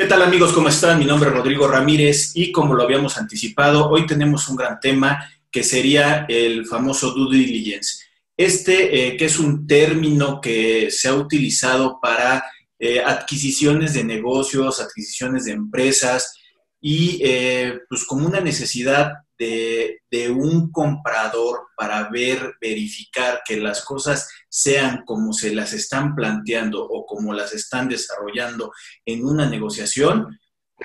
¿Qué tal amigos? ¿Cómo están? Mi nombre es Rodrigo Ramírez y como lo habíamos anticipado, hoy tenemos un gran tema que sería el famoso due diligence. Este, eh, que es un término que se ha utilizado para eh, adquisiciones de negocios, adquisiciones de empresas y eh, pues como una necesidad de, un comprador para ver, verificar que las cosas sean como se las están planteando o como las están desarrollando en una negociación,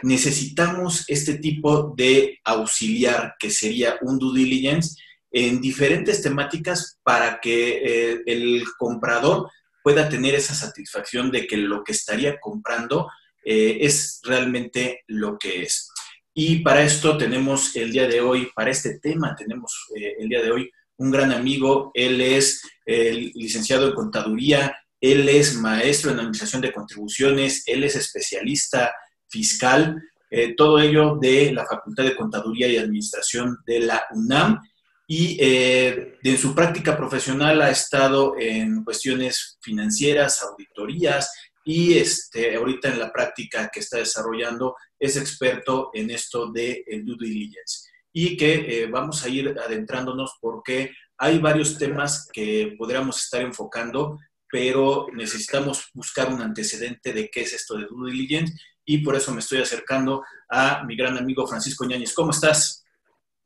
necesitamos este tipo de auxiliar que sería un due diligence en diferentes temáticas para que eh, el comprador pueda tener esa satisfacción de que lo que estaría comprando eh, es realmente lo que es. Y para esto tenemos el día de hoy, para este tema tenemos eh, el día de hoy un gran amigo, él es licenciado en contaduría, él es maestro en administración de contribuciones, él es especialista fiscal, eh, todo ello de la Facultad de Contaduría y Administración de la UNAM. Y eh, en su práctica profesional ha estado en cuestiones financieras, auditorías y este, ahorita en la práctica que está desarrollando es experto en esto de el due diligence y que eh, vamos a ir adentrándonos porque hay varios temas que podríamos estar enfocando, pero necesitamos buscar un antecedente de qué es esto de due diligence y por eso me estoy acercando a mi gran amigo Francisco Ñáñez. ¿Cómo estás?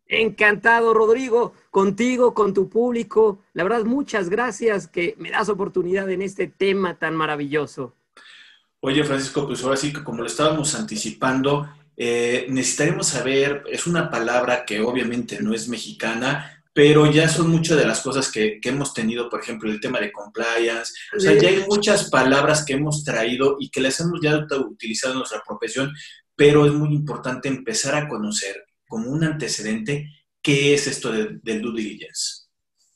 Encantado, Rodrigo, contigo, con tu público. La verdad, muchas gracias que me das oportunidad en este tema tan maravilloso. Oye, Francisco, pues ahora sí que como lo estábamos anticipando, eh, necesitaremos saber, es una palabra que obviamente no es mexicana, pero ya son muchas de las cosas que, que, hemos tenido, por ejemplo, el tema de compliance, o sea, ya hay muchas palabras que hemos traído y que las hemos ya utilizado en nuestra profesión, pero es muy importante empezar a conocer como un antecedente, ¿qué es esto de, del due diligence?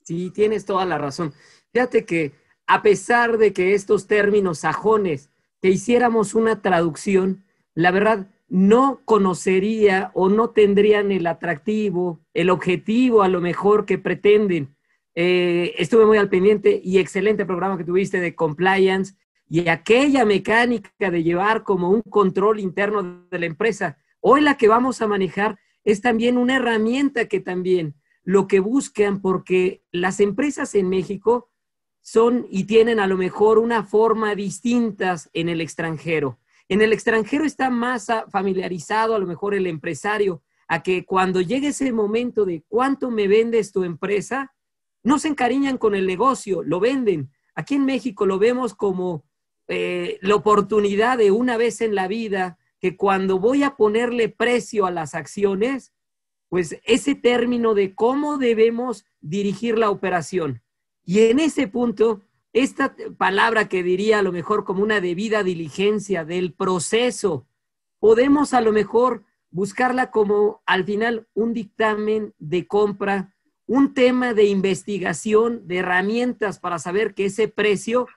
Sí, tienes toda la razón. Fíjate que a pesar de que estos términos sajones, que hiciéramos una traducción, la verdad no conocería o no tendrían el atractivo, el objetivo a lo mejor que pretenden. Eh, estuve muy al pendiente y excelente programa que tuviste de compliance y aquella mecánica de llevar como un control interno de la empresa. Hoy la que vamos a manejar es también una herramienta que también lo que buscan, porque las empresas en México son y tienen a lo mejor una forma distintas en el extranjero. En el extranjero está más familiarizado a lo mejor el empresario a que cuando llegue ese momento de cuánto me vendes tu empresa, no se encariñan con el negocio, lo venden. Aquí en México lo vemos como eh, la oportunidad de una vez en la vida que cuando voy a ponerle precio a las acciones, pues ese término de cómo debemos dirigir la operación. Y en ese punto, esta palabra que diría a lo mejor como una debida diligencia del proceso, podemos a lo mejor buscarla como al final un dictamen de compra, un tema de investigación, de herramientas para saber que ese precio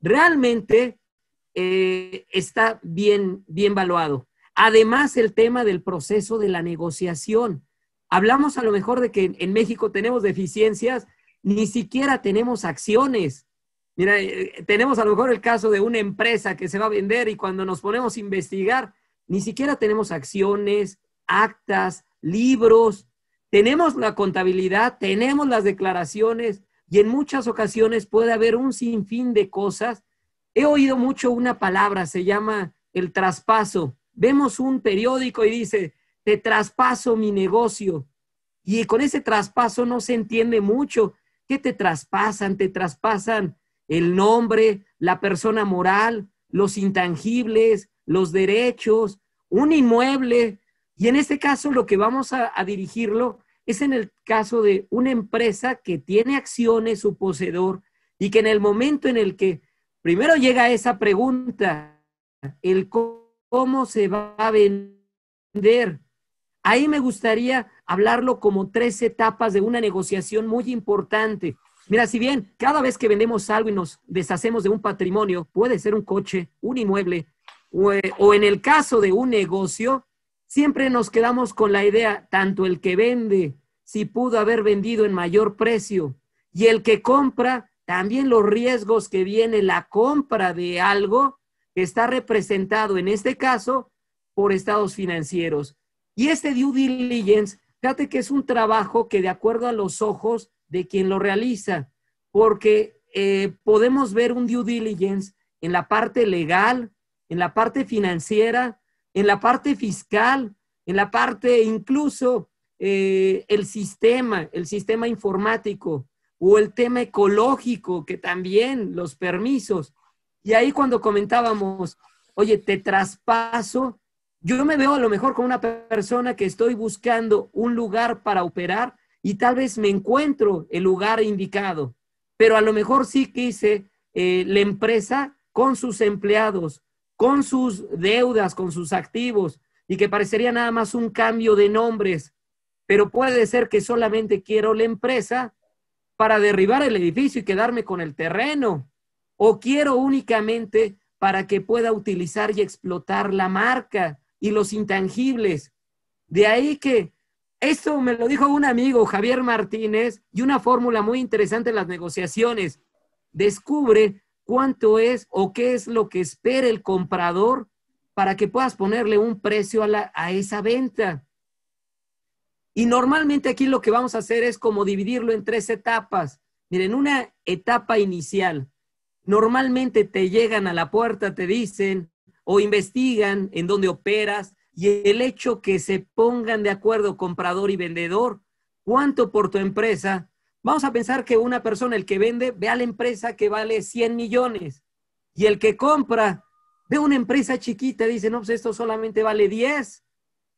realmente eh, está bien, bien valuado. Además, el tema del proceso de la negociación. Hablamos a lo mejor de que en México tenemos deficiencias, ni siquiera tenemos acciones. Mira, eh, tenemos a lo mejor el caso de una empresa que se va a vender y cuando nos ponemos a investigar, ni siquiera tenemos acciones, actas, libros, tenemos la contabilidad, tenemos las declaraciones y en muchas ocasiones puede haber un sinfín de cosas He oído mucho una palabra, se llama el traspaso. Vemos un periódico y dice, te traspaso mi negocio. Y con ese traspaso no se entiende mucho. ¿Qué te traspasan? Te traspasan el nombre, la persona moral, los intangibles, los derechos, un inmueble. Y en este caso lo que vamos a, dirigirlo es en el caso de una empresa que tiene acciones, su poseedor, y que en el momento en el que Primero llega esa pregunta, el cómo se va a vender. Ahí me gustaría hablarlo como tres etapas de una negociación muy importante. Mira, si bien cada vez que vendemos algo y nos deshacemos de un patrimonio, puede ser un coche, un inmueble, o, eh, o, en el caso de un negocio, siempre nos quedamos con la idea, tanto el que vende, si pudo haber vendido en mayor precio, y el que compra, también los riesgos que viene la compra de algo está representado en este caso por estados financieros. Y este due diligence, fíjate que es un trabajo que de acuerdo a los ojos de quien lo realiza, porque eh, podemos ver un due diligence en la parte legal, en la parte financiera, en la parte fiscal, en la parte incluso eh, el sistema, el sistema informático o el tema ecológico, que también los permisos. Y ahí cuando comentábamos, oye, te traspaso, yo me veo a lo mejor como una persona que estoy buscando un lugar para operar y tal vez me encuentro el lugar indicado, pero a lo mejor sí quise eh, la empresa con sus empleados, con sus deudas, con sus activos, y que parecería nada más un cambio de nombres, pero puede ser que solamente quiero la empresa para derribar el edificio y quedarme con el terreno, o quiero únicamente para que pueda utilizar y explotar la marca y los intangibles. De ahí que esto me lo dijo un amigo, Javier Martínez, y una fórmula muy interesante en las negociaciones. Descubre cuánto es o qué es lo que espera el comprador para que puedas ponerle un precio a, a esa venta. Y normalmente aquí lo que vamos a hacer es como dividirlo en tres etapas. Miren, una etapa inicial. Normalmente te llegan a la puerta, te dicen o investigan en dónde operas y el hecho que se pongan de acuerdo comprador y vendedor, cuánto por tu empresa. Vamos a pensar que una persona, el que vende, ve a la empresa que vale 100 millones y el que compra ve una empresa chiquita, dice, no, pues esto solamente vale 10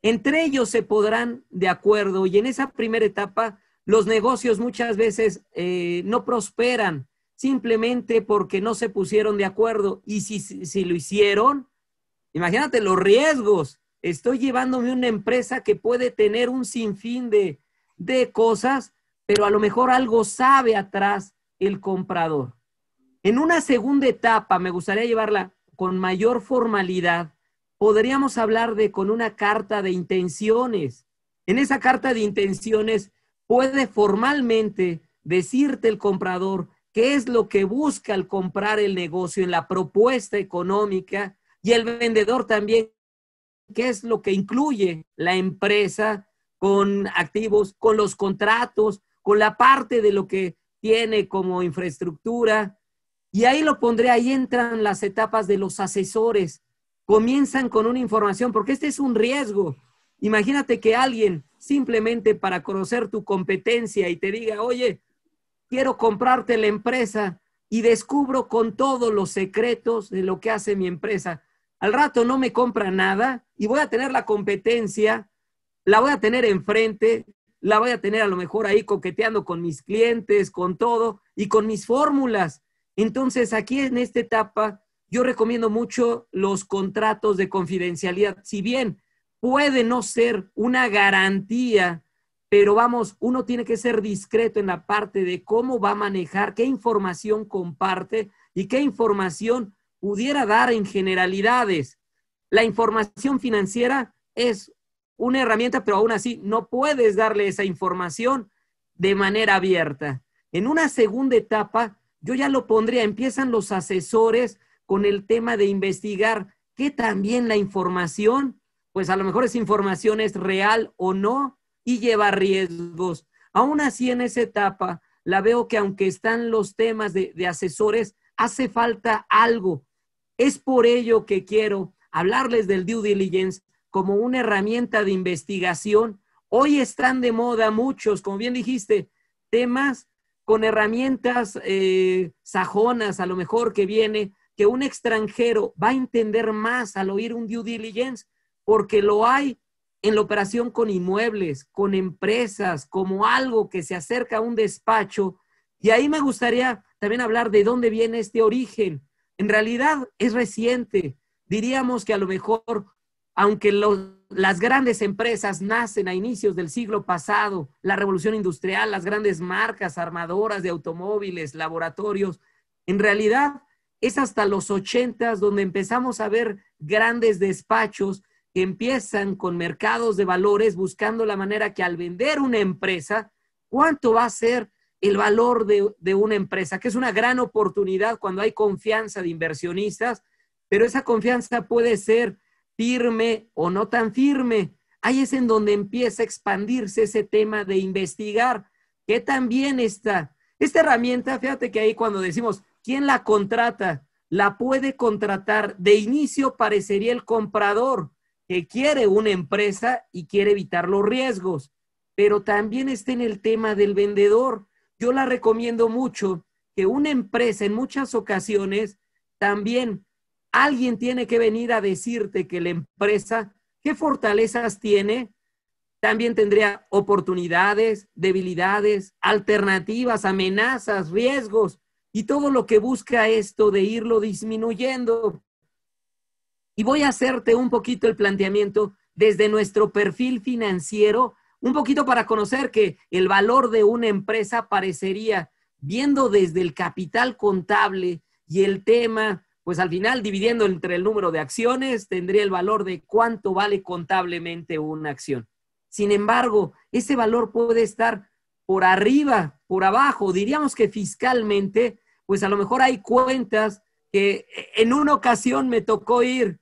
entre ellos se podrán de acuerdo y en esa primera etapa los negocios muchas veces eh, no prosperan simplemente porque no se pusieron de acuerdo y si, si lo hicieron, imagínate los riesgos. Estoy llevándome una empresa que puede tener un sinfín de, de cosas, pero a lo mejor algo sabe atrás el comprador. En una segunda etapa, me gustaría llevarla con mayor formalidad, podríamos hablar de con una carta de intenciones. En esa carta de intenciones puede formalmente decirte el comprador qué es lo que busca al comprar el negocio en la propuesta económica y el vendedor también qué es lo que incluye la empresa con activos, con los contratos, con la parte de lo que tiene como infraestructura. Y ahí lo pondré, ahí entran las etapas de los asesores comienzan con una información, porque este es un riesgo. Imagínate que alguien simplemente para conocer tu competencia y te diga, oye, quiero comprarte la empresa y descubro con todos los secretos de lo que hace mi empresa. Al rato no me compra nada y voy a tener la competencia, la voy a tener enfrente, la voy a tener a lo mejor ahí coqueteando con mis clientes, con todo y con mis fórmulas. Entonces, aquí en esta etapa yo recomiendo mucho los contratos de confidencialidad. Si bien puede no ser una garantía, pero vamos, uno tiene que ser discreto en la parte de cómo va a manejar, qué información comparte y qué información pudiera dar en generalidades. La información financiera es una herramienta, pero aún así no puedes darle esa información de manera abierta. En una segunda etapa, yo ya lo pondría, empiezan los asesores con el tema de investigar que también la información, pues a lo mejor esa información es real o no y lleva riesgos. Aún así, en esa etapa, la veo que aunque están los temas de, de asesores, hace falta algo. Es por ello que quiero hablarles del due diligence como una herramienta de investigación. Hoy están de moda muchos, como bien dijiste, temas con herramientas eh, sajonas, a lo mejor que viene que un extranjero va a entender más al oír un due diligence porque lo hay en la operación con inmuebles, con empresas, como algo que se acerca a un despacho. Y ahí me gustaría también hablar de dónde viene este origen. En realidad es reciente. Diríamos que a lo mejor, aunque las grandes empresas nacen a inicios del siglo pasado, la revolución industrial, las grandes marcas armadoras de automóviles, laboratorios, en realidad es hasta los ochentas donde empezamos a ver grandes despachos que empiezan con mercados de valores buscando la manera que al vender una empresa, ¿cuánto va a ser el valor de, de una empresa? Que es una gran oportunidad cuando hay confianza de inversionistas, pero esa confianza puede ser firme o no tan firme. Ahí es en donde empieza a expandirse ese tema de investigar, que también está. Esta herramienta, fíjate que ahí cuando decimos, ¿quién la contrata? La puede contratar. De inicio parecería el comprador que quiere una empresa y quiere evitar los riesgos, pero también está en el tema del vendedor. Yo la recomiendo mucho que una empresa en muchas ocasiones también alguien tiene que venir a decirte que la empresa, qué fortalezas tiene, también tendría oportunidades, debilidades, alternativas, amenazas, riesgos y todo lo que busca esto de irlo disminuyendo. Y voy a hacerte un poquito el planteamiento desde nuestro perfil financiero, un poquito para conocer que el valor de una empresa parecería, viendo desde el capital contable y el tema pues al final dividiendo entre el número de acciones tendría el valor de cuánto vale contablemente una acción. Sin embargo, ese valor puede estar por arriba, por abajo, diríamos que fiscalmente, pues a lo mejor hay cuentas que en una ocasión me tocó ir,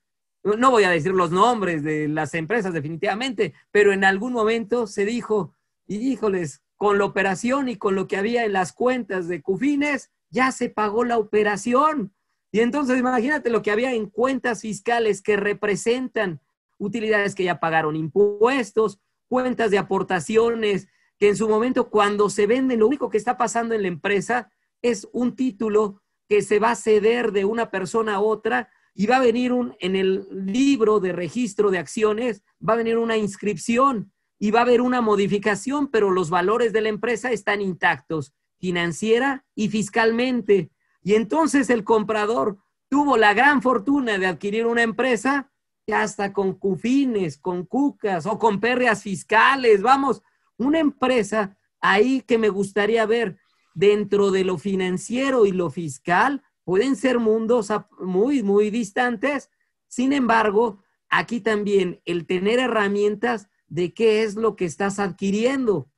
no voy a decir los nombres de las empresas definitivamente, pero en algún momento se dijo, y híjoles, con la operación y con lo que había en las cuentas de Cufines, ya se pagó la operación. Y entonces imagínate lo que había en cuentas fiscales que representan utilidades que ya pagaron impuestos, cuentas de aportaciones, que en su momento cuando se venden, lo único que está pasando en la empresa es un título que se va a ceder de una persona a otra y va a venir un, en el libro de registro de acciones, va a venir una inscripción y va a haber una modificación, pero los valores de la empresa están intactos, financiera y fiscalmente. Y entonces el comprador tuvo la gran fortuna de adquirir una empresa que hasta con cufines, con cucas o con pérreas fiscales, vamos, una empresa ahí que me gustaría ver dentro de lo financiero y lo fiscal, pueden ser mundos muy, muy distantes. Sin embargo, aquí también el tener herramientas de qué es lo que estás adquiriendo.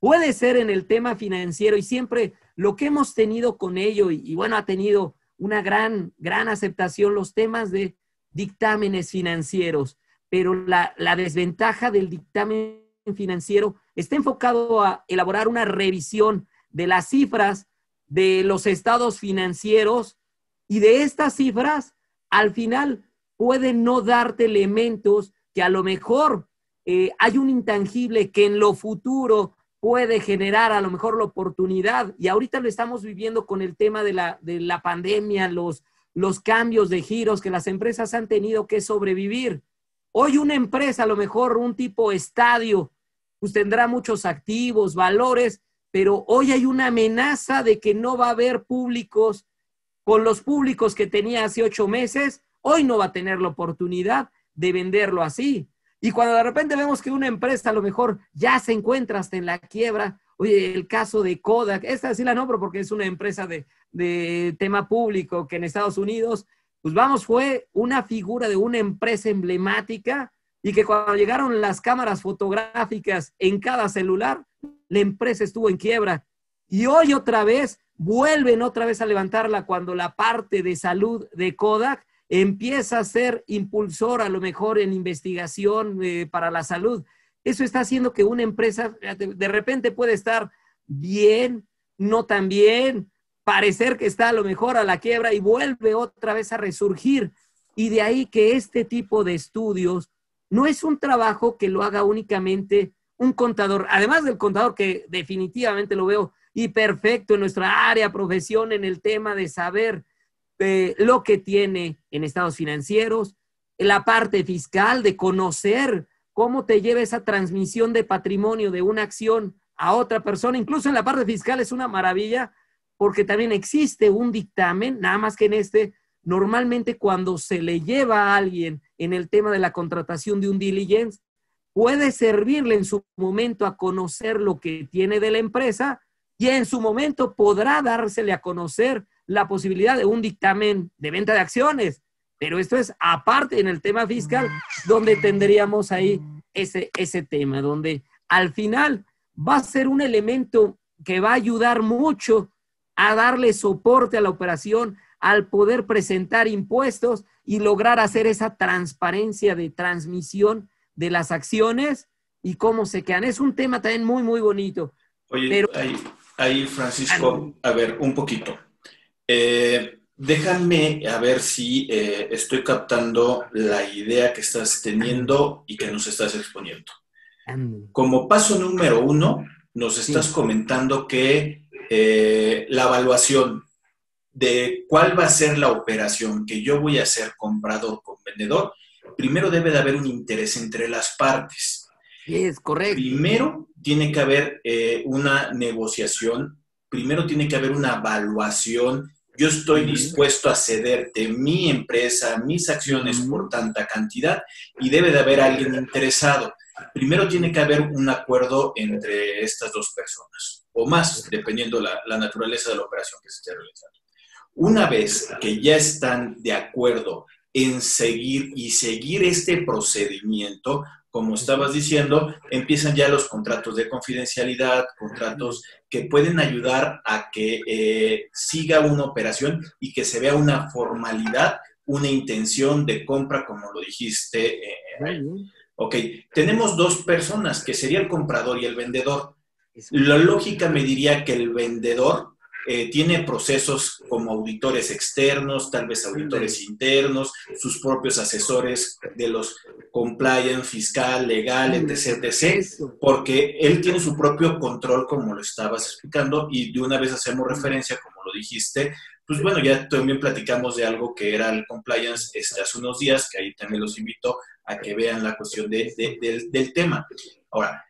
Puede ser en el tema financiero y siempre lo que hemos tenido con ello, y, bueno, ha tenido una gran, gran aceptación los temas de dictámenes financieros, pero la, la desventaja del dictamen financiero está enfocado a elaborar una revisión de las cifras de los estados financieros y de estas cifras, al final pueden no darte elementos que a lo mejor eh, hay un intangible que en lo futuro puede generar a lo mejor la oportunidad. Y ahorita lo estamos viviendo con el tema de la, de la pandemia, los, los cambios de giros que las empresas han tenido que sobrevivir. Hoy una empresa, a lo mejor un tipo estadio, pues tendrá muchos activos, valores, pero hoy hay una amenaza de que no va a haber públicos con los públicos que tenía hace ocho meses, hoy no va a tener la oportunidad de venderlo así. Y cuando de repente vemos que una empresa a lo mejor ya se encuentra hasta en la quiebra, oye, el caso de Kodak, esta sí la nombro porque es una empresa de, de tema público que en Estados Unidos, pues vamos, fue una figura de una empresa emblemática y que cuando llegaron las cámaras fotográficas en cada celular, la empresa estuvo en quiebra. Y hoy otra vez vuelven otra vez a levantarla cuando la parte de salud de Kodak empieza a ser impulsor a lo mejor en investigación eh, para la salud. Eso está haciendo que una empresa de repente puede estar bien, no tan bien, parecer que está a lo mejor a la quiebra y vuelve otra vez a resurgir. Y de ahí que este tipo de estudios no es un trabajo que lo haga únicamente un contador, además del contador que definitivamente lo veo y perfecto en nuestra área, profesión, en el tema de saber lo que tiene en estados financieros, la parte fiscal, de conocer cómo te lleva esa transmisión de patrimonio de una acción a otra persona. Incluso en la parte fiscal es una maravilla porque también existe un dictamen, nada más que en este, normalmente cuando se le lleva a alguien en el tema de la contratación de un diligence, puede servirle en su momento a conocer lo que tiene de la empresa y en su momento podrá dársele a conocer la posibilidad de un dictamen de venta de acciones. Pero esto es aparte en el tema fiscal, donde tendríamos ahí ese, ese tema, donde al final va a ser un elemento que va a ayudar mucho a darle soporte a la operación, al poder presentar impuestos y lograr hacer esa transparencia de transmisión de las acciones y cómo se quedan. Es un tema también muy, muy bonito. Oye, ahí, Francisco, a ver, un poquito. Eh, déjame a ver si eh, estoy captando la idea que estás teniendo y que nos estás exponiendo. Como paso número uno, nos estás comentando que eh, la evaluación de cuál va a ser la operación que yo voy a hacer comprador con vendedor, primero debe de haber un interés entre las partes. Es correcto. Primero tiene que haber eh, una negociación, primero tiene que haber una evaluación. Yo estoy dispuesto a cederte mi empresa, mis acciones por tanta cantidad y debe de haber alguien interesado. Primero tiene que haber un acuerdo entre estas dos personas o más, dependiendo la, la naturaleza de la operación que se esté realizando. Una vez que ya están de acuerdo en seguir y seguir este procedimiento, como estabas diciendo, empiezan ya los contratos de confidencialidad, contratos que pueden ayudar a que eh, siga una operación y que se vea una formalidad, una intención de compra, como lo dijiste. Eh, ok, tenemos dos personas, que sería el comprador y el vendedor. La lógica me diría que el vendedor eh, tiene procesos como auditores externos, tal vez auditores internos, sus propios asesores de los compliance, fiscal, legal, etc., etc., porque él tiene su propio control, como lo estabas explicando, y de una vez hacemos referencia, como lo dijiste, pues bueno, ya también platicamos de algo que era el compliance este, hace unos días, que ahí también los invito a que vean la cuestión del, del tema. Ahora,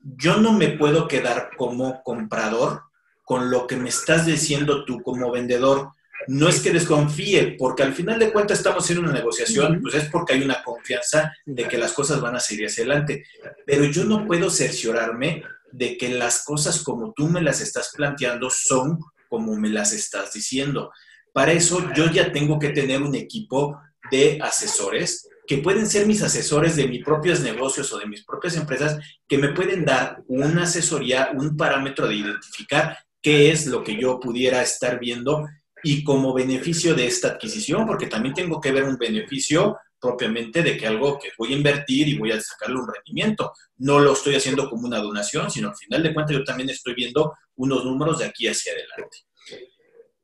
yo no me puedo quedar como comprador con lo que me estás diciendo tú como vendedor. No es que desconfíe, porque al final de cuentas estamos haciendo una negociación, pues es porque hay una confianza de que las cosas van a seguir hacia adelante. Pero yo no puedo cerciorarme de que las cosas como tú me las estás planteando son como me las estás diciendo. Para eso yo ya tengo que tener un equipo de asesores que pueden ser mis asesores de mis propios negocios o de mis propias empresas, que me pueden dar una asesoría, un parámetro de identificar qué es lo que yo pudiera estar viendo y como beneficio de esta adquisición, porque también tengo que ver un beneficio propiamente de que algo que voy a invertir y voy a sacarle un rendimiento. No lo estoy haciendo como una donación, sino al final de cuentas yo también estoy viendo unos números de aquí hacia adelante.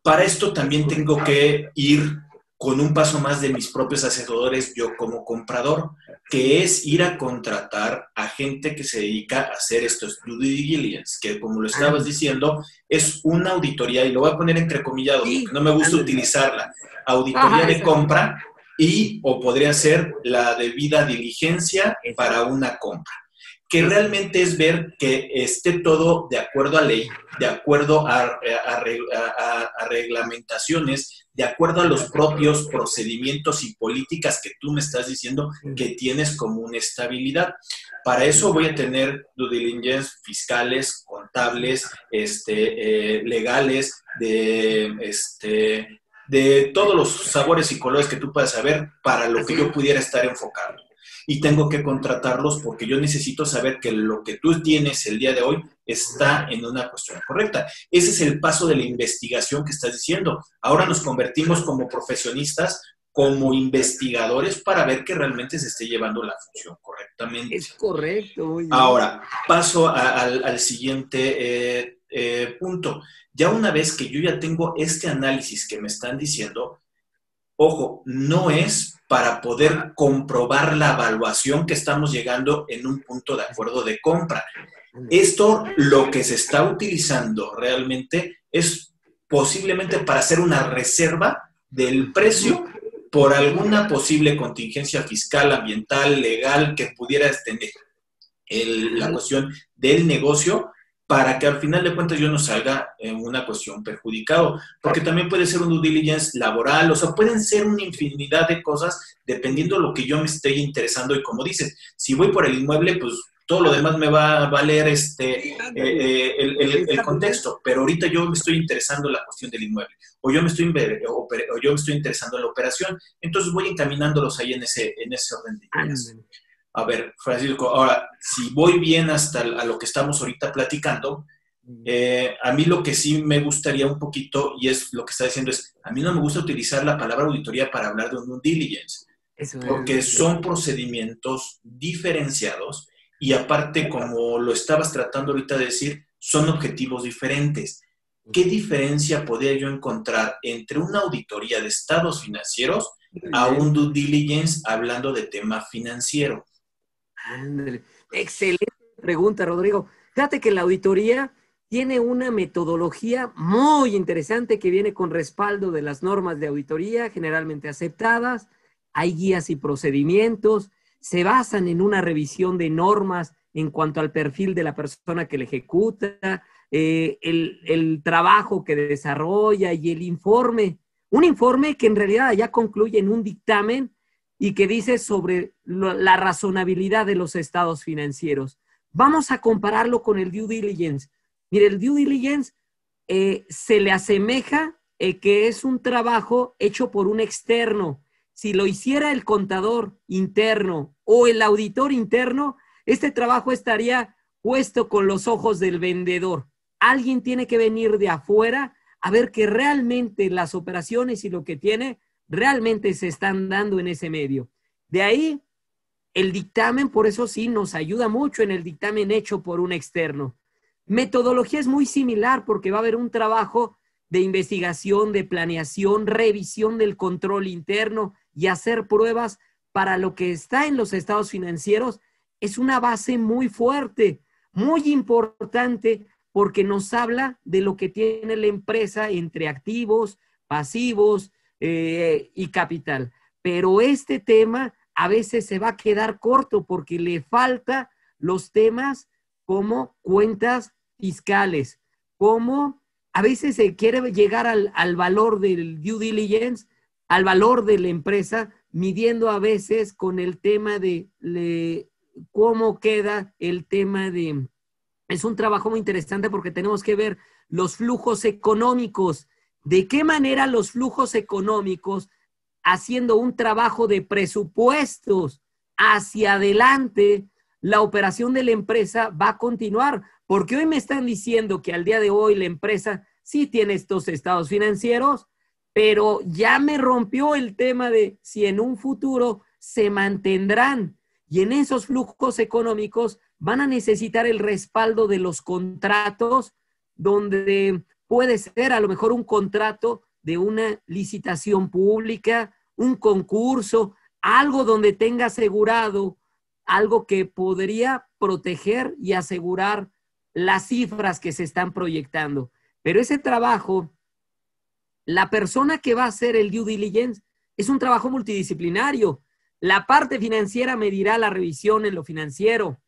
Para esto también tengo que ir con un paso más de mis propios asesores yo como comprador, que es ir a contratar a gente que se dedica a hacer estos due diligence, que como lo estabas diciendo, es una auditoría, y lo voy a poner entrecomillado, porque no me gusta utilizarla, auditoría de compra y o podría ser la debida diligencia para una compra que realmente es ver que esté todo de acuerdo a ley, de acuerdo a, a, reglamentaciones, de acuerdo a los propios procedimientos y políticas que tú me estás diciendo que tienes como una estabilidad. Para eso voy a tener due diligence fiscales, contables, este, eh, legales, de, este, de todos los sabores y colores que tú puedas saber para lo que yo pudiera estar enfocado y tengo que contratarlos porque yo necesito saber que lo que tú tienes el día de hoy está en una cuestión correcta. Ese es el paso de la investigación que estás diciendo. Ahora nos convertimos como profesionistas, como investigadores para ver que realmente se esté llevando la función correctamente. Es correcto. Ahora, paso al, siguiente eh, eh, punto. Ya una vez que yo ya tengo este análisis que me están diciendo, ojo, no es para poder comprobar la evaluación que estamos llegando en un punto de acuerdo de compra. Esto lo que se está utilizando realmente es posiblemente para hacer una reserva del precio por alguna posible contingencia fiscal, ambiental, legal que pudiera tener la cuestión del negocio para que al final de cuentas yo no salga en una cuestión perjudicado, porque también puede ser un due diligence laboral, o sea, pueden ser una infinidad de cosas dependiendo de lo que yo me esté interesando y como dices, si voy por el inmueble, pues todo lo demás me va a valer este, eh, eh, el, contexto, pero ahorita yo me estoy interesando en la cuestión del inmueble, o yo me estoy, o yo me estoy interesando en la operación, entonces voy encaminándolos ahí en ese, en ese orden de ideas. A ver, Francisco, ahora, si voy bien hasta a lo que estamos ahorita platicando, Eh, a mí lo que sí me gustaría un poquito, y es lo que está diciendo, es, a mí no me gusta utilizar la palabra auditoría para hablar de un due diligence, porque son procedimientos diferenciados y aparte, como lo estabas tratando ahorita de decir, son objetivos diferentes. ¿Qué diferencia podría yo encontrar entre una auditoría de estados financieros a un due diligence hablando de tema financiero? Excelente pregunta, Rodrigo. Fíjate que la auditoría tiene una metodología muy interesante que viene con respaldo de las normas de auditoría generalmente aceptadas. Hay guías y procedimientos, se basan en una revisión de normas en cuanto al perfil de la persona que le ejecuta, eh, el, trabajo que desarrolla y el informe. Un informe que en realidad ya concluye en un dictamen y que dice sobre la razonabilidad de los estados financieros. Vamos a compararlo con el due diligence. Mire, el due diligence eh, se le asemeja eh, que es un trabajo hecho por un externo. Si lo hiciera el contador interno o el auditor interno, este trabajo estaría puesto con los ojos del vendedor. Alguien tiene que venir de afuera a ver que realmente las operaciones y lo que tiene realmente se están dando en ese medio. De ahí, el dictamen, por eso sí, nos ayuda mucho en el dictamen hecho por un externo. Metodología es muy similar porque va a haber un trabajo de investigación, de planeación, revisión del control interno y hacer pruebas para lo que está en los estados financieros. Es una base muy fuerte, muy importante porque nos habla de lo que tiene la empresa entre activos, pasivos eh, y capital. Pero este tema a veces se va a quedar corto porque le falta los temas como cuentas fiscales, como a veces se quiere llegar al, valor del due diligence, al valor de la empresa, midiendo a veces con el tema de cómo queda el tema de... Es un trabajo muy interesante porque tenemos que ver los flujos económicos, de qué manera los flujos económicos, haciendo un trabajo de presupuestos hacia adelante, la operación de la empresa va a continuar. Porque hoy me están diciendo que al día de hoy la empresa sí tiene estos estados financieros, pero ya me rompió el tema de si en un futuro se mantendrán y en esos flujos económicos van a necesitar el respaldo de los contratos donde puede ser a lo mejor un contrato de una licitación pública, un concurso, algo donde tenga asegurado algo que podría proteger y asegurar las cifras que se están proyectando. Pero ese trabajo, la persona que va a hacer el due diligence es un trabajo multidisciplinario. La parte financiera medirá la revisión en lo financiero,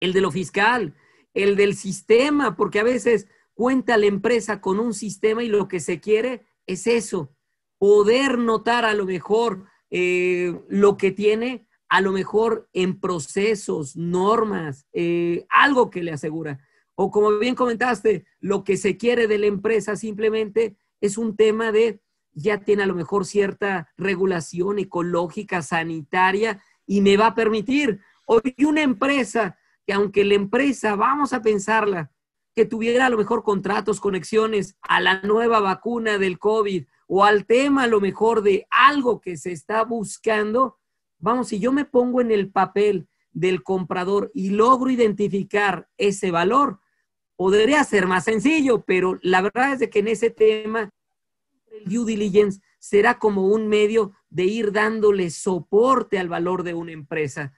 el de lo fiscal, el del sistema, porque a veces cuenta la empresa con un sistema y lo que se quiere es eso, poder notar a lo mejor eh, lo que tiene a lo mejor en procesos, normas, eh, algo que le asegura. O como bien comentaste, lo que se quiere de la empresa simplemente es un tema de, ya tiene a lo mejor cierta regulación ecológica, sanitaria, y me va a permitir. Hoy una empresa, que aunque la empresa, vamos a pensarla, que tuviera a lo mejor contratos, conexiones a la nueva vacuna del COVID o al tema a lo mejor de algo que se está buscando, Vamos, si yo me pongo en el papel del comprador y logro identificar ese valor, podría ser más sencillo, pero la verdad es de que en ese tema el due diligence será como un medio de ir dándole soporte al valor de una empresa.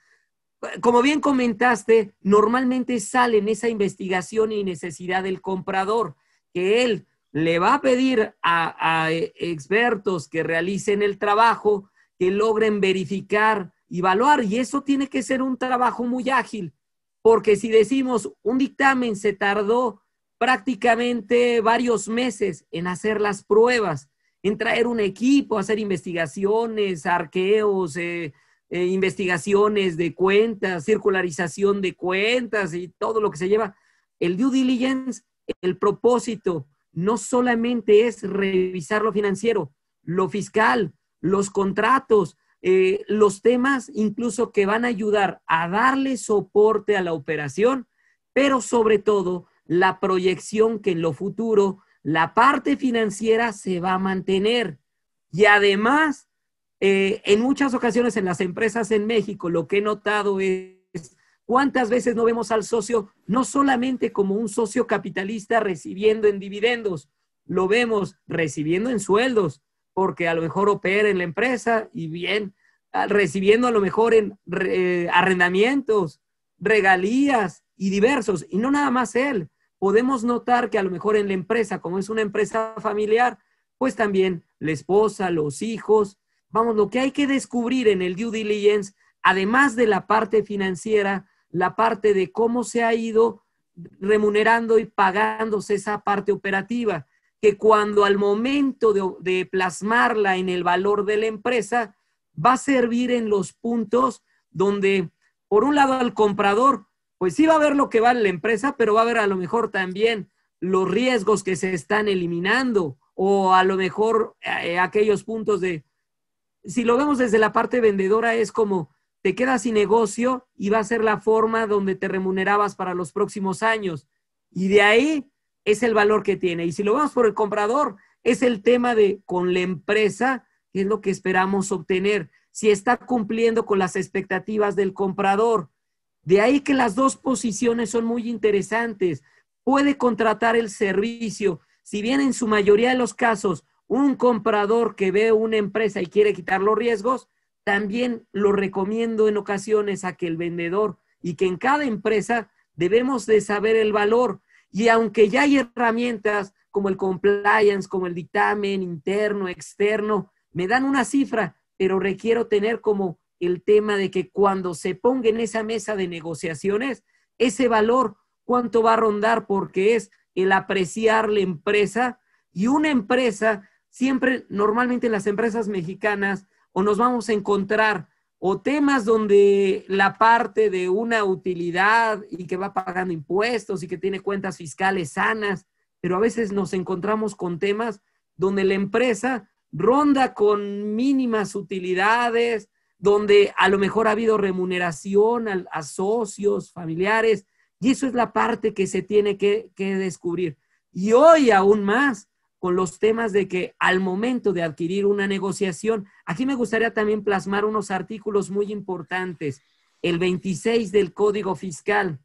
Como bien comentaste, normalmente sale en esa investigación y necesidad del comprador, que él le va a pedir a, expertos que realicen el trabajo, que logren verificar y evaluar. Y eso tiene que ser un trabajo muy ágil, porque si decimos un dictamen se tardó prácticamente varios meses en hacer las pruebas, en traer un equipo, hacer investigaciones, arqueos, eh, eh, investigaciones de cuentas, circularización de cuentas y todo lo que se lleva. El due diligence, el propósito no solamente es revisar lo financiero, lo fiscal, los contratos, eh, los temas incluso que van a ayudar a darle soporte a la operación, pero sobre todo la proyección que en lo futuro la parte financiera se va a mantener. Y además, eh, en muchas ocasiones en las empresas en México, lo que he notado es cuántas veces no vemos al socio no solamente como un socio capitalista recibiendo en dividendos, lo vemos recibiendo en sueldos, porque a lo mejor opera en la empresa y bien, ah, recibiendo a lo mejor en eh, arrendamientos, regalías y diversos, y no nada más él, podemos notar que a lo mejor en la empresa, como es una empresa familiar, pues también la esposa, los hijos, vamos, lo que hay que descubrir en el due diligence, además de la parte financiera, la parte de cómo se ha ido remunerando y pagándose esa parte operativa, que cuando al momento de, plasmarla en el valor de la empresa, va a servir en los puntos donde, por un lado, al comprador pues sí va a ver lo que vale la empresa, pero va a ver a lo mejor también los riesgos que se están eliminando o a lo mejor eh, aquellos puntos de, si lo vemos desde la parte vendedora, es como te quedas sin negocio y va a ser la forma donde te remunerabas para los próximos años. Y de ahí es el valor que tiene. Y si lo vemos por el comprador, es el tema de con la empresa, qué es lo que esperamos obtener. Si está cumpliendo con las expectativas del comprador, de ahí que las dos posiciones son muy interesantes. Puede contratar el servicio, si bien en su mayoría de los casos un comprador que ve una empresa y quiere quitar los riesgos, también lo recomiendo en ocasiones a que el vendedor y que en cada empresa debemos de saber el valor. Y aunque ya hay herramientas como el compliance, como el dictamen interno, externo, me dan una cifra, pero requiero tener como el tema de que cuando se ponga en esa mesa de negociaciones, ese valor, cuánto va a rondar, porque es el apreciar la empresa y una empresa, siempre, normalmente las empresas mexicanas, o nos vamos a encontrar o temas donde la parte de una utilidad y que va pagando impuestos y que tiene cuentas fiscales sanas, pero a veces nos encontramos con temas donde la empresa ronda con mínimas utilidades, donde a lo mejor ha habido remuneración a, socios, familiares, y eso es la parte que se tiene que, que descubrir. Y hoy aún más con los temas de que al momento de adquirir una negociación, aquí me gustaría también plasmar unos artículos muy importantes. El 26 del Código Fiscal.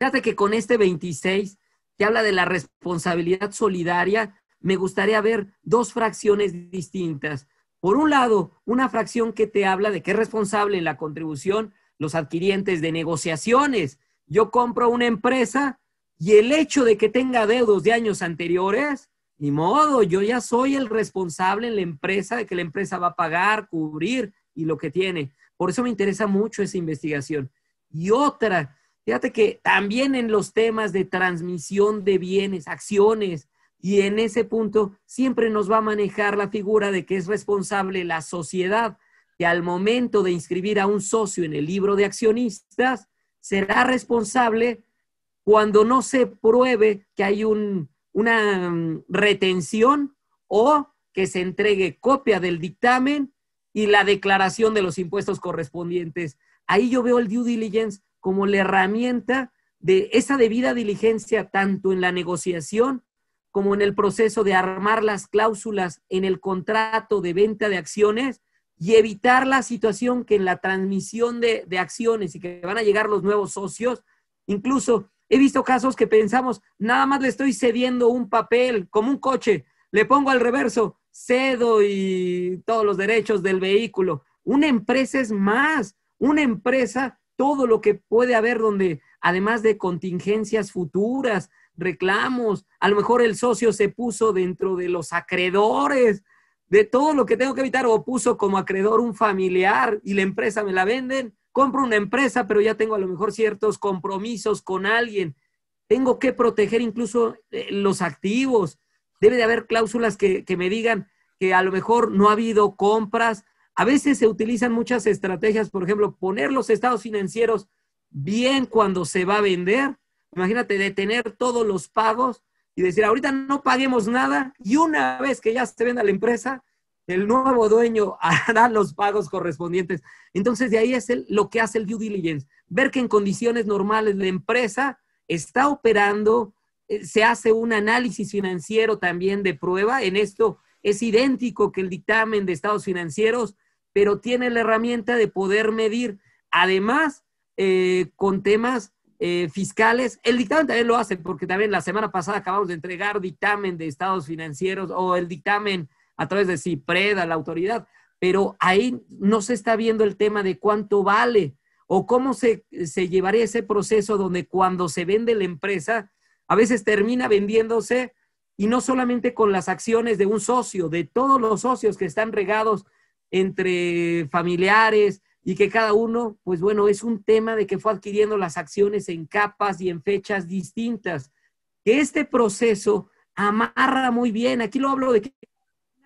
Fíjate que con este 26, que habla de la responsabilidad solidaria, me gustaría ver dos fracciones distintas. Por un lado, una fracción que te habla de que es responsable en la contribución los adquirientes de negociaciones. Yo compro una empresa y el hecho de que tenga deudos de años anteriores, ni modo, yo ya soy el responsable en la empresa de que la empresa va a pagar, cubrir y lo que tiene. Por eso me interesa mucho esa investigación. Y otra, fíjate que también en los temas de transmisión de bienes, acciones, y en ese punto siempre nos va a manejar la figura de que es responsable la sociedad, que al momento de inscribir a un socio en el libro de accionistas, será responsable cuando no se pruebe que hay una mm, retención o que se entregue copia del dictamen y la declaración de los impuestos correspondientes. Ahí yo veo el due diligence como la herramienta de esa debida diligencia tanto en la negociación como en el proceso de armar las cláusulas en el contrato de venta de acciones y evitar la situación que en la transmisión de, acciones y que van a llegar los nuevos socios, incluso he visto casos que pensamos, nada más le estoy cediendo un papel, como un coche, le pongo al reverso, cedo y todos los derechos del vehículo. Una empresa es más, una empresa, todo lo que puede haber donde, además de contingencias futuras, reclamos, a lo mejor el socio se puso dentro de los acreedores, de todo lo que tengo que evitar, o puso como acreedor un familiar y la empresa me la venden, compro una empresa, pero ya tengo a lo mejor ciertos compromisos con alguien. Tengo que proteger incluso eh, los activos. Debe de haber cláusulas que, que me digan que a lo mejor no ha habido compras. A veces se utilizan muchas estrategias, por ejemplo, poner los estados financieros bien cuando se va a vender Imagínate detener todos los pagos y decir, ahorita no paguemos nada y una vez que ya se venda la empresa, el nuevo dueño hará los pagos correspondientes. Entonces, de ahí es lo que hace el due diligence, ver que en condiciones normales la empresa está operando, eh, se hace un análisis financiero también de prueba. En esto es idéntico que el dictamen de estados financieros, pero tiene la herramienta de poder medir, además, eh, con temas eh, fiscales. El dictamen también lo hace, porque también la semana pasada acabamos de entregar dictamen de estados financieros o el dictamen a través de CIPRED a la autoridad, pero ahí no se está viendo el tema de cuánto vale o cómo se, se llevaría ese proceso donde cuando se vende la empresa, a veces termina vendiéndose y no solamente con las acciones de un socio, de todos los socios que están regados entre familiares, y que cada uno, pues bueno, es un tema de que fue adquiriendo las acciones en capas y en fechas distintas. Que este proceso amarra muy bien. Aquí lo hablo de que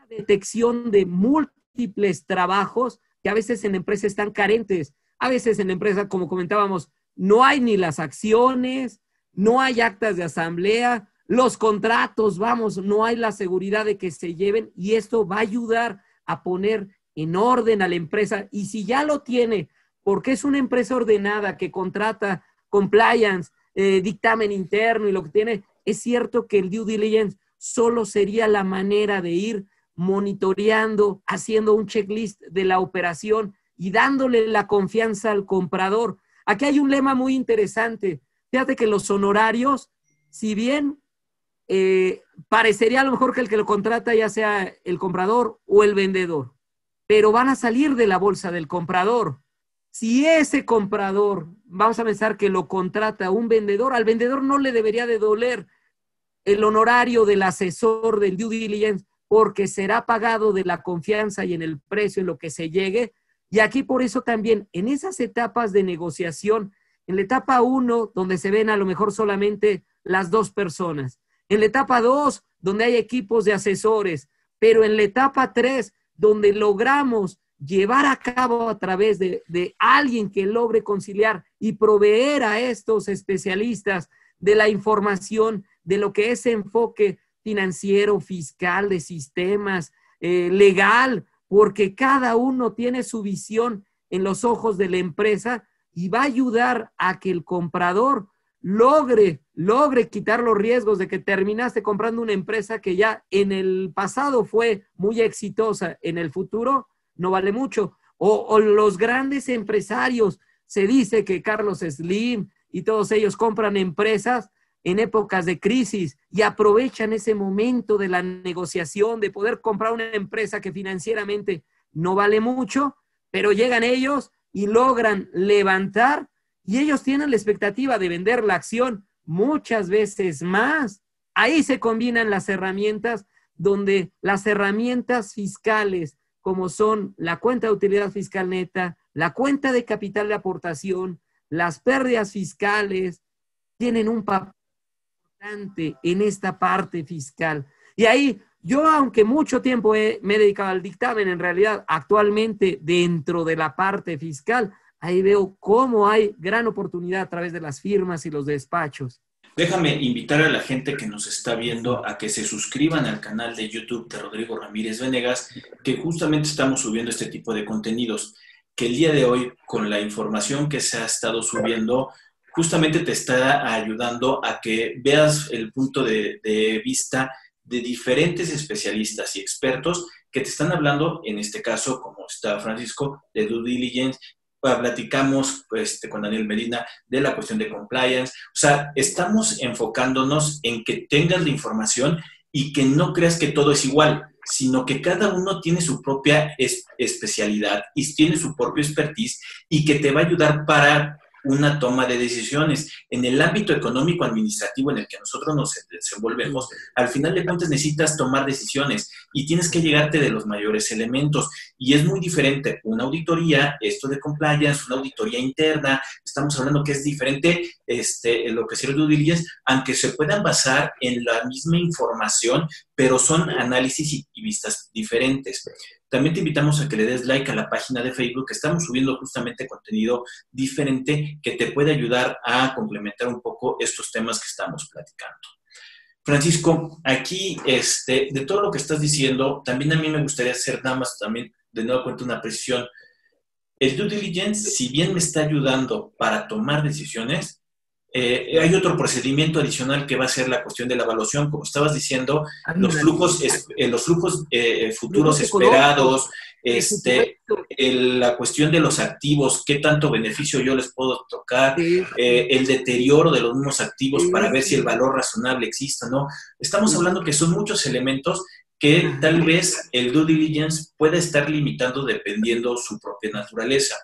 detección de múltiples trabajos que a veces en empresas están carentes. A veces en empresas, como comentábamos, no hay ni las acciones, no hay actas de asamblea, los contratos, vamos, no hay la seguridad de que se lleven y esto va a ayudar a poner en orden a la empresa y si ya lo tiene, porque es una empresa ordenada que contrata compliance, eh, dictamen interno y lo que tiene, es cierto que el due diligence solo sería la manera de ir monitoreando, haciendo un checklist de la operación y dándole la confianza al comprador. Aquí hay un lema muy interesante. Fíjate que los honorarios, si bien eh, parecería a lo mejor que el que lo contrata ya sea el comprador o el vendedor, pero van a salir de la bolsa del comprador. Si ese comprador, vamos a pensar que lo contrata un vendedor, al vendedor no le debería de doler el honorario del asesor del due diligence porque será pagado de la confianza y en el precio en lo que se llegue. Y aquí por eso también, en esas etapas de negociación, en la etapa uno, donde se ven a lo mejor solamente las dos personas, en la etapa dos, donde hay equipos de asesores, pero en la etapa tres, donde logramos llevar a cabo a través de, alguien que logre conciliar y proveer a estos especialistas de la información de lo que es enfoque financiero, fiscal, de sistemas, eh, legal, porque cada uno tiene su visión en los ojos de la empresa y va a ayudar a que el comprador logre, logre quitar los riesgos de que terminaste comprando una empresa que ya en el pasado fue muy exitosa, en el futuro no vale mucho. O, los grandes empresarios, se dice que Carlos Slim y todos ellos compran empresas en épocas de crisis y aprovechan ese momento de la negociación, de poder comprar una empresa que financieramente no vale mucho, pero llegan ellos y logran levantar y ellos tienen la expectativa de vender la acción muchas veces más. Ahí se combinan las herramientas donde las herramientas fiscales, como son la cuenta de utilidad fiscal neta, la cuenta de capital de aportación, las pérdidas fiscales, tienen un papel importante en esta parte fiscal. Y ahí yo, aunque mucho tiempo me he dedicado al dictamen, en realidad actualmente dentro de la parte fiscal, ahí veo cómo hay gran oportunidad a través de las firmas y los despachos. Déjame invitar a la gente que nos está viendo a que se suscriban al canal de YouTube de Rodrigo Ramírez Venegas, que justamente estamos subiendo este tipo de contenidos, que el día de hoy, con la información que se ha estado subiendo, justamente te está ayudando a que veas el punto de, vista de diferentes especialistas y expertos que te están hablando, en este caso, como está Francisco, de due diligence platicamos pues, con Daniel Medina de la cuestión de compliance. O sea, estamos enfocándonos en que tengas la información y que no creas que todo es igual, sino que cada uno tiene su propia especialidad y tiene su propio expertise y que te va a ayudar para una toma de decisiones. En el ámbito económico administrativo en el que nosotros nos desenvolvemos, al final de cuentas necesitas tomar decisiones y tienes que llegarte de los mayores elementos. Y es muy diferente una auditoría, esto de compliance, una auditoría interna, estamos hablando que es diferente este, en lo que sirve due diligence, aunque se puedan basar en la misma información, pero son análisis y vistas diferentes. También te invitamos a que le des like a la página de Facebook, que estamos subiendo justamente contenido diferente que te puede ayudar a complementar un poco estos temas que estamos platicando. Francisco, aquí, este, de todo lo que estás diciendo, también a mí me gustaría hacer nada más también, de nuevo cuenta una precisión. El due diligence, si bien me está ayudando para tomar decisiones, eh, hay otro procedimiento adicional que va a ser la cuestión de la evaluación, como estabas diciendo, los flujos, eh, los flujos eh, futuros esperados, este, la cuestión de los activos, qué tanto beneficio yo les puedo tocar, el deterioro de los mismos activos para ver si el valor razonable existe o no. Estamos hablando que son muchos elementos que tal vez el due diligence puede estar limitando dependiendo su propia naturaleza.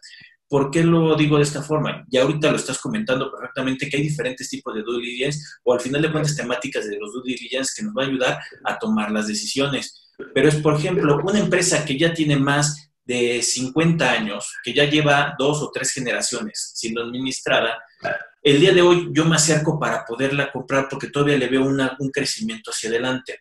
¿Por qué lo digo de esta forma? Ya ahorita lo estás comentando perfectamente que hay diferentes tipos de due diligence o al final de cuentas temáticas de los due diligence que nos va a ayudar a tomar las decisiones. Pero es, por ejemplo, una empresa que ya tiene más de 50 años, que ya lleva dos o tres generaciones siendo administrada, el día de hoy yo me acerco para poderla comprar porque todavía le veo un crecimiento hacia adelante.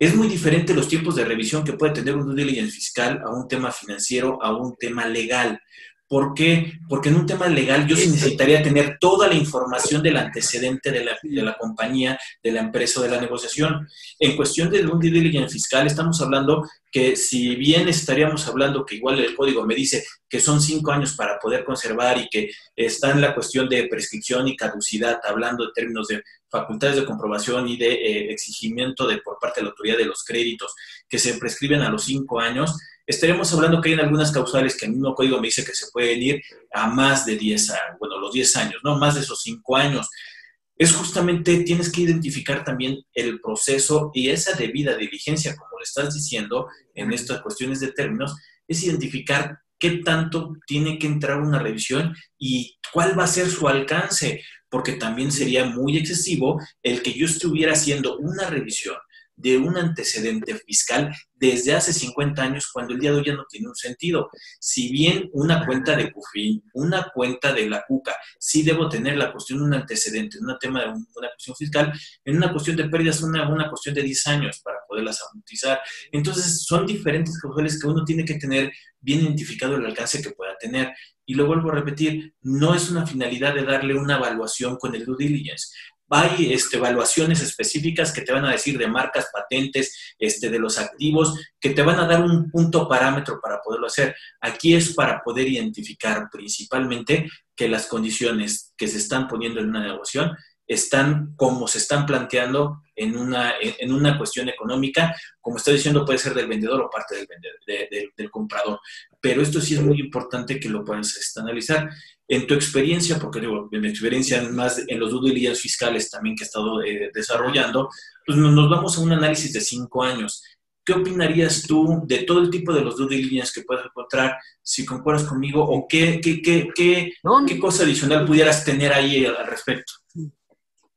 Es muy diferente los tiempos de revisión que puede tener un due diligence fiscal a un tema financiero, a un tema legal. ¿Por qué? Porque en un tema legal yo sí necesitaría tener toda la información del antecedente de la, compañía, de la empresa o de la negociación. En cuestión de un due diligence fiscal, estamos hablando que si bien estaríamos hablando que igual el código me dice que son cinco años para poder conservar y que está en la cuestión de prescripción y caducidad, hablando de términos de facultades de comprobación y de eh, exigimiento de, por parte de la autoridad de los créditos que se prescriben a los cinco años, estaremos hablando que hay algunas causales que el mismo código me dice que se pueden ir a más de 10 años, bueno, los 10 años, ¿no? Más de esos 5 años. Es justamente, tienes que identificar también el proceso y esa debida diligencia, como le estás diciendo en estas cuestiones de términos, es identificar qué tanto tiene que entrar una revisión y cuál va a ser su alcance, porque también sería muy excesivo el que yo estuviera haciendo una revisión de un antecedente fiscal desde hace 50 años cuando el día de hoy ya no tiene un sentido. Si bien una cuenta de CUFIN, una cuenta de la CUCA, sí debo tener la cuestión de un antecedente, un tema de una cuestión fiscal, en una cuestión de pérdidas, una, una cuestión de 10 años para poderlas amortizar. Entonces, son diferentes causales que uno tiene que tener bien identificado el alcance que pueda tener. Y lo vuelvo a repetir, no es una finalidad de darle una evaluación con el due diligence hay este, evaluaciones específicas que te van a decir de marcas, patentes, este, de los activos, que te van a dar un punto parámetro para poderlo hacer. Aquí es para poder identificar principalmente que las condiciones que se están poniendo en una negociación están como se están planteando en una, en una cuestión económica, como estoy diciendo, puede ser del vendedor o parte del, vendedor, del comprador. Pero esto sí es muy importante que lo puedas analizar. En tu experiencia, porque digo, en mi experiencia más en los due diligence fiscales también que he estado eh, desarrollando, pues nos vamos a un análisis de cinco años. ¿Qué opinarías tú de todo el tipo de los due diligence que puedes encontrar, si concuerdas conmigo, o qué, qué, qué, qué, qué cosa adicional pudieras tener ahí al respecto?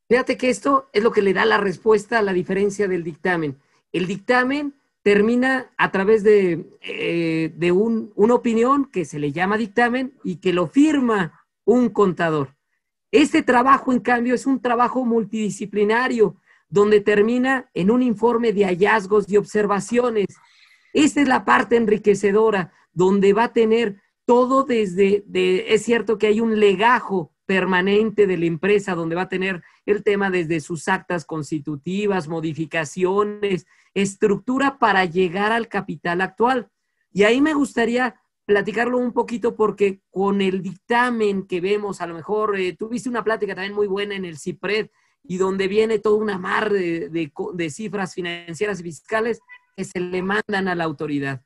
Fíjate que esto es lo que le da la respuesta a la diferencia del dictamen. El dictamen termina a través de, eh, de un, una opinión que se le llama dictamen y que lo firma un contador. Este trabajo, en cambio, es un trabajo multidisciplinario donde termina en un informe de hallazgos y observaciones. Esta es la parte enriquecedora, donde va a tener todo desde, de, es cierto que hay un legajo permanente de la empresa, donde va a tener el tema desde sus actas constitutivas, modificaciones, estructura para llegar al capital actual. Y ahí me gustaría platicarlo un poquito porque con el dictamen que vemos, a lo mejor eh, tuviste una plática también muy buena en el CIPRED y donde viene toda una mar de, de cifras financieras y fiscales que se le mandan a la autoridad.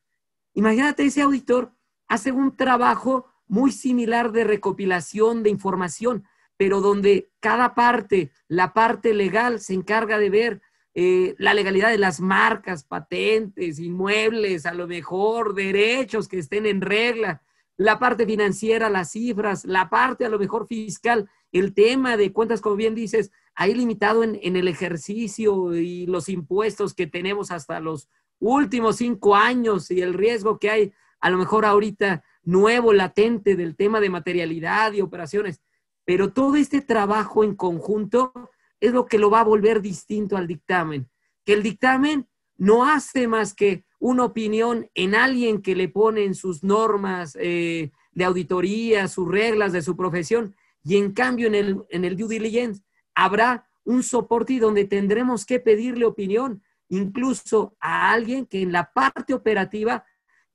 Imagínate, ese auditor hace un trabajo muy similar de recopilación de información, pero donde cada parte, la parte legal, se encarga de ver eh, la legalidad de las marcas, patentes, inmuebles, a lo mejor derechos que estén en regla, la parte financiera, las cifras, la parte a lo mejor fiscal, el tema de cuentas, como bien dices, ahí limitado en, en el ejercicio y los impuestos que tenemos hasta los últimos cinco años y el riesgo que hay a lo mejor ahorita nuevo, latente del tema de materialidad y operaciones. Pero todo este trabajo en conjunto es lo que lo va a volver distinto al dictamen. Que el dictamen no hace más que una opinión en alguien que le pone en sus normas eh, de auditoría, sus reglas de su profesión, y en cambio en el, en el due diligence habrá un soporte donde tendremos que pedirle opinión, incluso a alguien que en la parte operativa,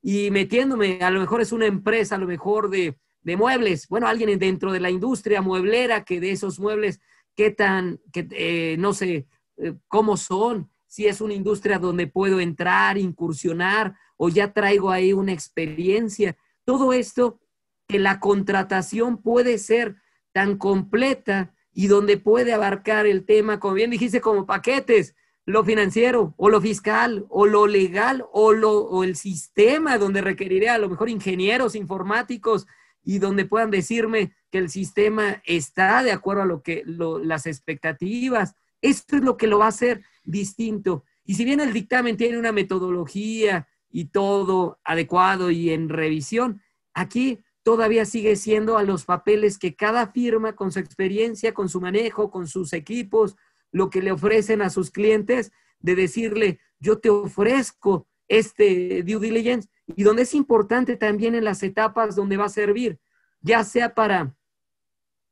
y metiéndome, a lo mejor es una empresa, a lo mejor de de muebles. Bueno, alguien dentro de la industria mueblera que de esos muebles, qué tan, que, eh, no sé eh, cómo son, si es una industria donde puedo entrar, incursionar o ya traigo ahí una experiencia. Todo esto que la contratación puede ser tan completa y donde puede abarcar el tema, como bien dijiste, como paquetes, lo financiero o lo fiscal o lo legal o, lo, o el sistema donde requeriré a lo mejor ingenieros informáticos y donde puedan decirme que el sistema está de acuerdo a lo que las expectativas. Esto es lo que lo va a hacer distinto. Y si bien el dictamen tiene una metodología y todo adecuado y en revisión, aquí todavía sigue siendo a los papeles que cada firma con su experiencia, con su manejo, con sus equipos, lo que le ofrecen a sus clientes, de decirle, yo te ofrezco este due diligence y donde es importante también en las etapas donde va a servir, ya sea para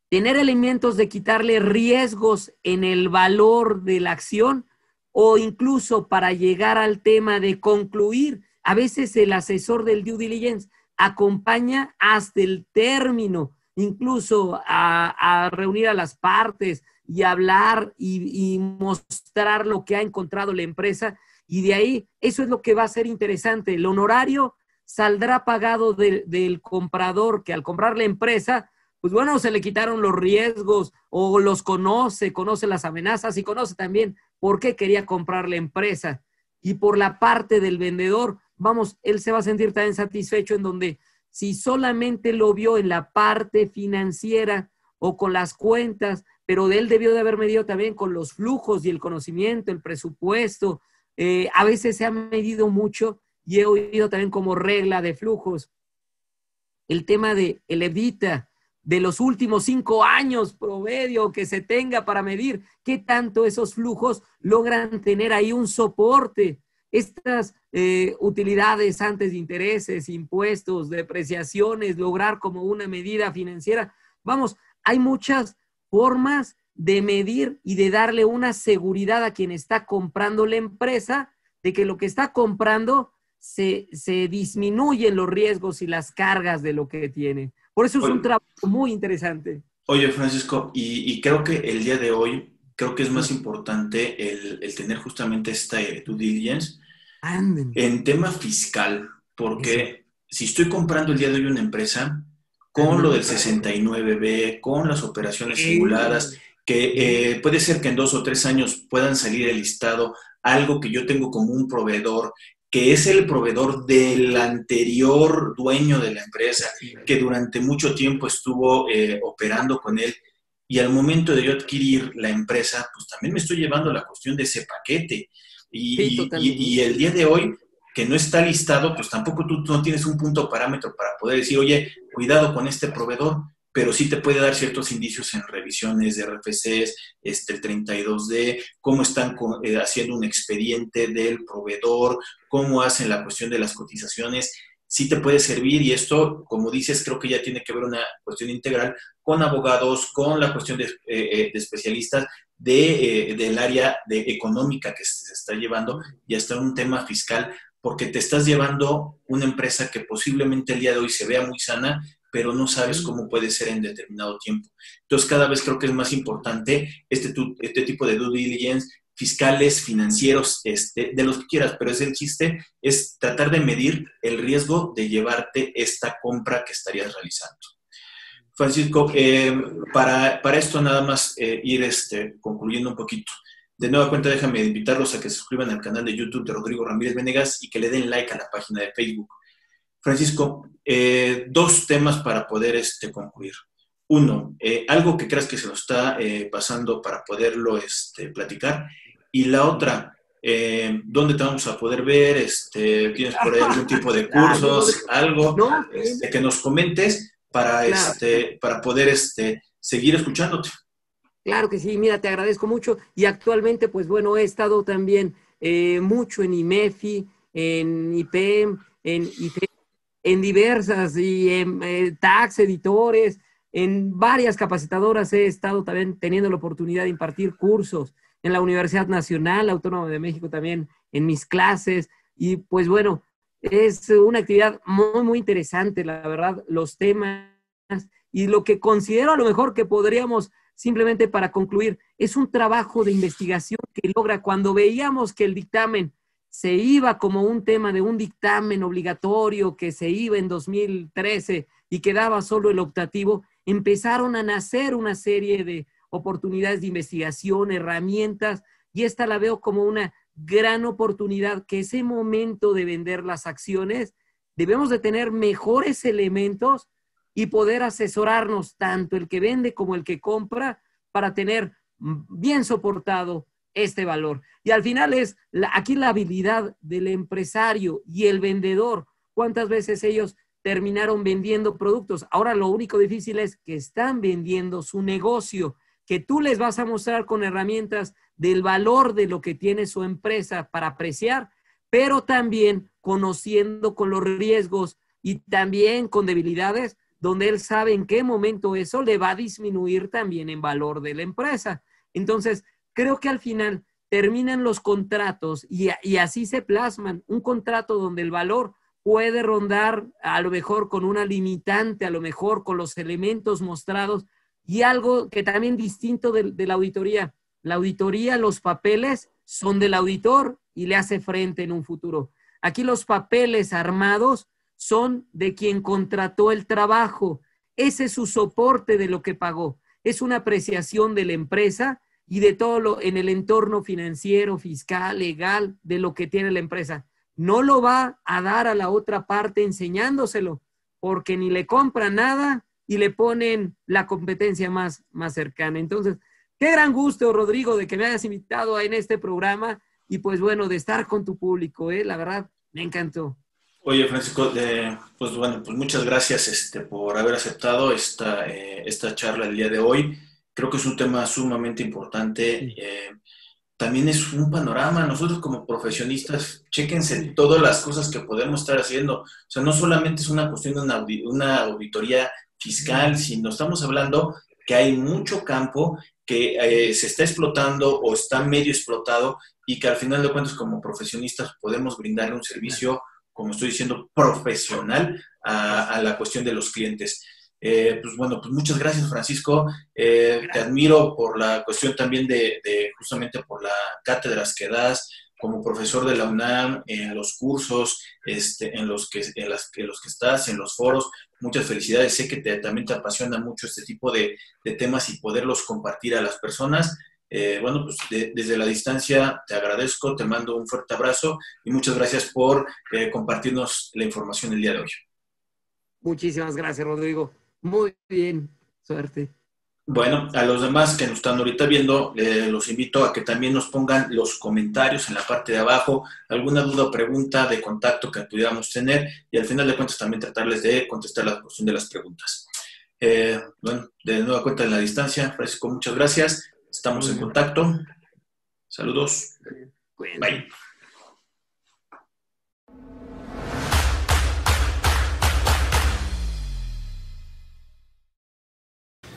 tener elementos de quitarle riesgos en el valor de la acción o incluso para llegar al tema de concluir. A veces el asesor del due diligence acompaña hasta el término, incluso a, reunir a las partes y hablar y, mostrar lo que ha encontrado la empresa. Y de ahí, eso es lo que va a ser interesante. El honorario saldrá pagado del comprador que al comprar la empresa, pues bueno, se le quitaron los riesgos o los conoce, conoce las amenazas y conoce también por qué quería comprar la empresa. Y por la parte del vendedor, vamos, él se va a sentir también satisfecho en donde si solamente lo vio en la parte financiera o con las cuentas, pero de él debió de haber medido también con los flujos y el conocimiento, el presupuesto. Eh, a veces se ha medido mucho y he oído también como regla de flujos el tema de el evita de los últimos cinco años promedio que se tenga para medir qué tanto esos flujos logran tener ahí un soporte. Estas eh, utilidades antes de intereses, impuestos, depreciaciones, lograr como una medida financiera. Vamos, hay muchas formas de medir y de darle una seguridad a quien está comprando la empresa de que lo que está comprando se, disminuyen los riesgos y las cargas de lo que tiene. Por eso es un trabajo muy interesante. Oye, Francisco, y, creo que el día de hoy, creo que es más importante el, tener justamente esta due diligence en tema fiscal, porque si estoy comprando el día de hoy una empresa con lo del 69B, con las operaciones simuladas, que eh, puede ser que en dos o tres años puedan salir el listado algo que yo tengo como un proveedor que es el proveedor del anterior dueño de la empresa, que durante mucho tiempo estuvo eh, operando con él. Y al momento de yo adquirir la empresa, pues también me estoy llevando la cuestión de ese paquete. Y, y, el día de hoy, que no está listado, pues tampoco tú no tienes un punto parámetro para poder decir, oye, cuidado con este proveedor pero sí te puede dar ciertos indicios en revisiones de RFCs, este, el 32D, cómo están eh, haciendo un expediente del proveedor, cómo hacen la cuestión de las cotizaciones. Sí te puede servir y esto, como dices, creo que ya tiene que ver una cuestión integral con abogados, con la cuestión de, eh, eh, especialistas de, del área de económica que se está llevando y hasta un tema fiscal, porque te estás llevando una empresa que posiblemente el día de hoy se vea muy sana, pero no sabes cómo puede ser en determinado tiempo. Entonces, cada vez creo que es más importante este, este tipo de due diligence fiscales, financieros, este, de los que quieras, pero es el chiste, es tratar de medir el riesgo de llevarte esta compra que estarías realizando. Francisco, eh, para, esto nada más eh, ir este, concluyendo un poquito. De nueva cuenta, déjame invitarlos a que se suscriban al canal de YouTube de Rodrigo Ramírez Venegas y que le den like a la página de Facebook. Francisco, eh, dos temas para poder este, concluir. Uno, eh, algo que creas que se nos está eh, pasando para poderlo este, platicar. Y la otra, ¿dónde te vamos a poder ver? Este, ¿Tienes por ahí algún tipo de cursos, algo este, que nos comentes para, este, para poder este, seguir escuchándote? Claro que sí, mira, te agradezco mucho. Y actualmente, pues bueno, he estado también mucho en IMEFI, en IPEM, en IFE en diversas y en eh, tax, editores, en varias capacitadoras he estado también teniendo la oportunidad de impartir cursos en la Universidad Nacional Autónoma de México también en mis clases. Y pues bueno, es una actividad muy, muy interesante, la verdad, los temas y lo que considero a lo mejor que podríamos simplemente para concluir, es un trabajo de investigación que logra cuando veíamos que el dictamen se iba como un tema de un dictamen obligatorio que se iba en 2013 y quedaba solo el optativo, empezaron a nacer una serie de oportunidades de investigación, herramientas, y esta la veo como una gran oportunidad que ese momento de vender las acciones debemos de tener mejores elementos y poder asesorarnos tanto el que vende como el que compra para tener bien soportado este valor. Y al final es aquí la habilidad del empresario y el vendedor. ¿Cuántas veces ellos terminaron vendiendo productos? Ahora lo único difícil es que están vendiendo su negocio, que tú les vas a mostrar con herramientas del valor de lo que tiene su empresa para apreciar, pero también conociendo con los riesgos y también con debilidades donde él sabe en qué momento eso le va a disminuir también en valor de la empresa. Entonces, creo que al final terminan los contratos y, así se plasman. Un contrato donde el valor puede rondar a lo mejor con una limitante, a lo mejor con los elementos mostrados y algo que también distinto de, de la auditoría. La auditoría, los papeles son del auditor y le hace frente en un futuro. Aquí los papeles armados son de quien contrató el trabajo. Ese es su soporte de lo que pagó. Es una apreciación de la empresa y de todo lo en el entorno financiero, fiscal, legal, de lo que tiene la empresa. No lo va a dar a la otra parte enseñándoselo, porque ni le compra nada y le ponen la competencia más, más cercana. Entonces, qué gran gusto, Rodrigo, de que me hayas invitado en este programa y pues bueno, de estar con tu público, ¿eh? la verdad, me encantó. Oye, Francisco, pues bueno, pues muchas gracias este, por haber aceptado esta, eh, esta charla el día de hoy. Creo que es un tema sumamente importante. Eh, también es un panorama. Nosotros como profesionistas, chéquense todas las cosas que podemos estar haciendo. O sea, no solamente es una cuestión de una, una auditoría fiscal, sino estamos hablando que hay mucho campo que eh, se está explotando o está medio explotado y que al final de cuentas como profesionistas podemos brindarle un servicio como estoy diciendo, profesional a, la cuestión de los clientes. Eh, pues bueno, pues muchas gracias Francisco. Eh, te admiro por la cuestión también de, justamente por las cátedras que das como profesor de la UNAM, en los cursos este, en, los que, en, las, los que estás, en los foros. Muchas felicidades. Sé que te, también te apasiona mucho este tipo de, de temas y poderlos compartir a las personas. Eh, bueno, pues desde la distancia te agradezco, te mando un fuerte abrazo y muchas gracias por eh, compartirnos la información el día de hoy. Muchísimas gracias, Rodrigo. Muy bien, suerte. Bueno, a los demás que nos están ahorita viendo, los invito a que también nos pongan los comentarios en la parte de abajo, alguna duda o pregunta de contacto que pudiéramos tener y al final de cuentas también tratarles de contestar la cuestión de las preguntas. Eh, bueno, de nueva cuenta en la distancia, Francisco, muchas gracias. Estamos en contacto. Saludos. Bye.